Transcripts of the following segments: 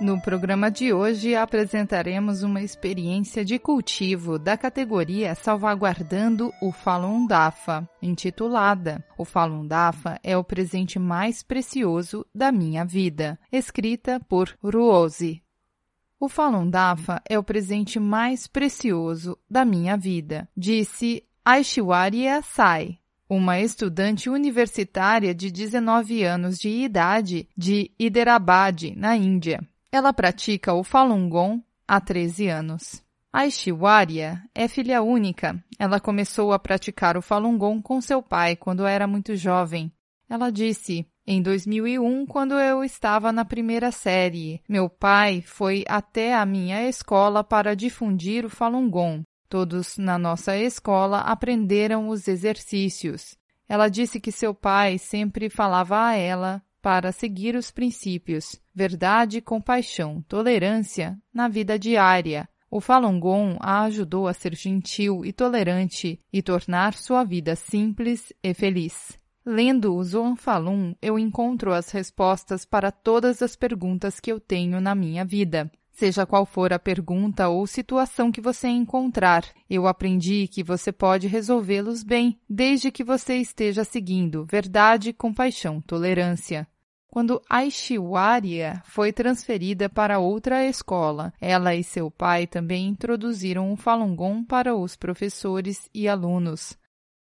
No programa de hoje apresentaremos uma experiência de cultivo da categoria Salvaguardando o Falun Dafa, intitulada O Falun Dafa é o presente mais precioso da minha vida, escrita por Ruozi. O Falun Dafa é o presente mais precioso da minha vida, disse Aishwarya Sai, uma estudante universitária de 19 anos de idade de Hyderabad, na Índia. Ela pratica o Falun Gong há 13 anos. A Ishwarya é filha única. Ela começou a praticar o Falun Gong com seu pai quando era muito jovem. Ela disse: Em 2001, quando eu estava na primeira série, meu pai foi até a minha escola para difundir o Falun Gong. Todos na nossa escola aprenderam os exercícios. Ela disse que seu pai sempre falava a ela para seguir os princípios verdade, compaixão, tolerância na vida diária. O Falun Gong a ajudou a ser gentil e tolerante e tornar sua vida simples e feliz. Lendo o Zhuang Falun, eu encontro as respostas para todas as perguntas que eu tenho na minha vida. Seja qual for a pergunta ou situação que você encontrar, eu aprendi que você pode resolvê-los bem, desde que você esteja seguindo verdade, compaixão, tolerância. Quando Aishwarya foi transferida para outra escola, ela e seu pai também introduziram o Falun Gong para os professores e alunos.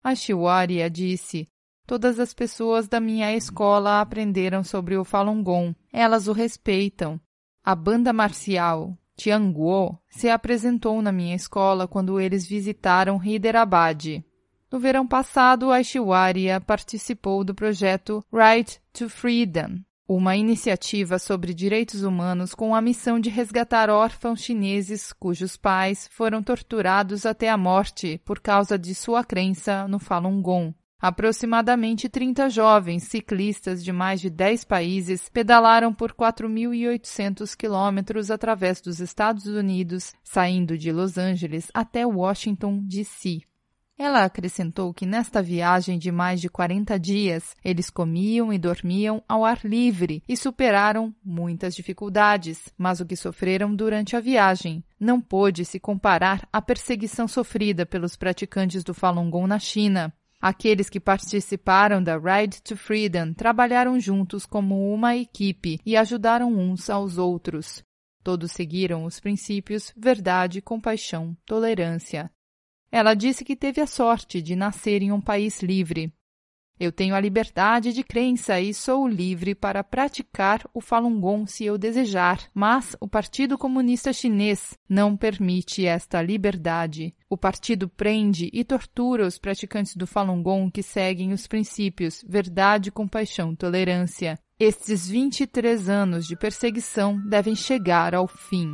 Aishwarya disse: Todas as pessoas da minha escola aprenderam sobre o Falun Gong. Elas o respeitam. A banda marcial Tianguo se apresentou na minha escola quando eles visitaram Hyderabad. No verão passado, Aishwarya participou do projeto Right to Freedom, uma iniciativa sobre direitos humanos com a missão de resgatar órfãos chineses cujos pais foram torturados até a morte por causa de sua crença no Falun Gong. Aproximadamente 30 jovens ciclistas de mais de 10 países pedalaram por 4.800 quilômetros através dos Estados Unidos, saindo de Los Angeles até Washington, D.C. Ela acrescentou que nesta viagem de mais de 40 dias, eles comiam e dormiam ao ar livre e superaram muitas dificuldades, mas o que sofreram durante a viagem não pôde se comparar à perseguição sofrida pelos praticantes do Falun Gong na China. Aqueles que participaram da Ride to Freedom trabalharam juntos como uma equipe e ajudaram uns aos outros. Todos seguiram os princípios verdade, compaixão, tolerância. Ela disse que teve a sorte de nascer em um país livre. Eu tenho a liberdade de crença e sou livre para praticar o Falun Gong se eu desejar, mas o Partido Comunista Chinês não permite esta liberdade. O partido prende e tortura os praticantes do Falun Gong que seguem os princípios verdade, compaixão, tolerância. Estes 23 anos de perseguição devem chegar ao fim.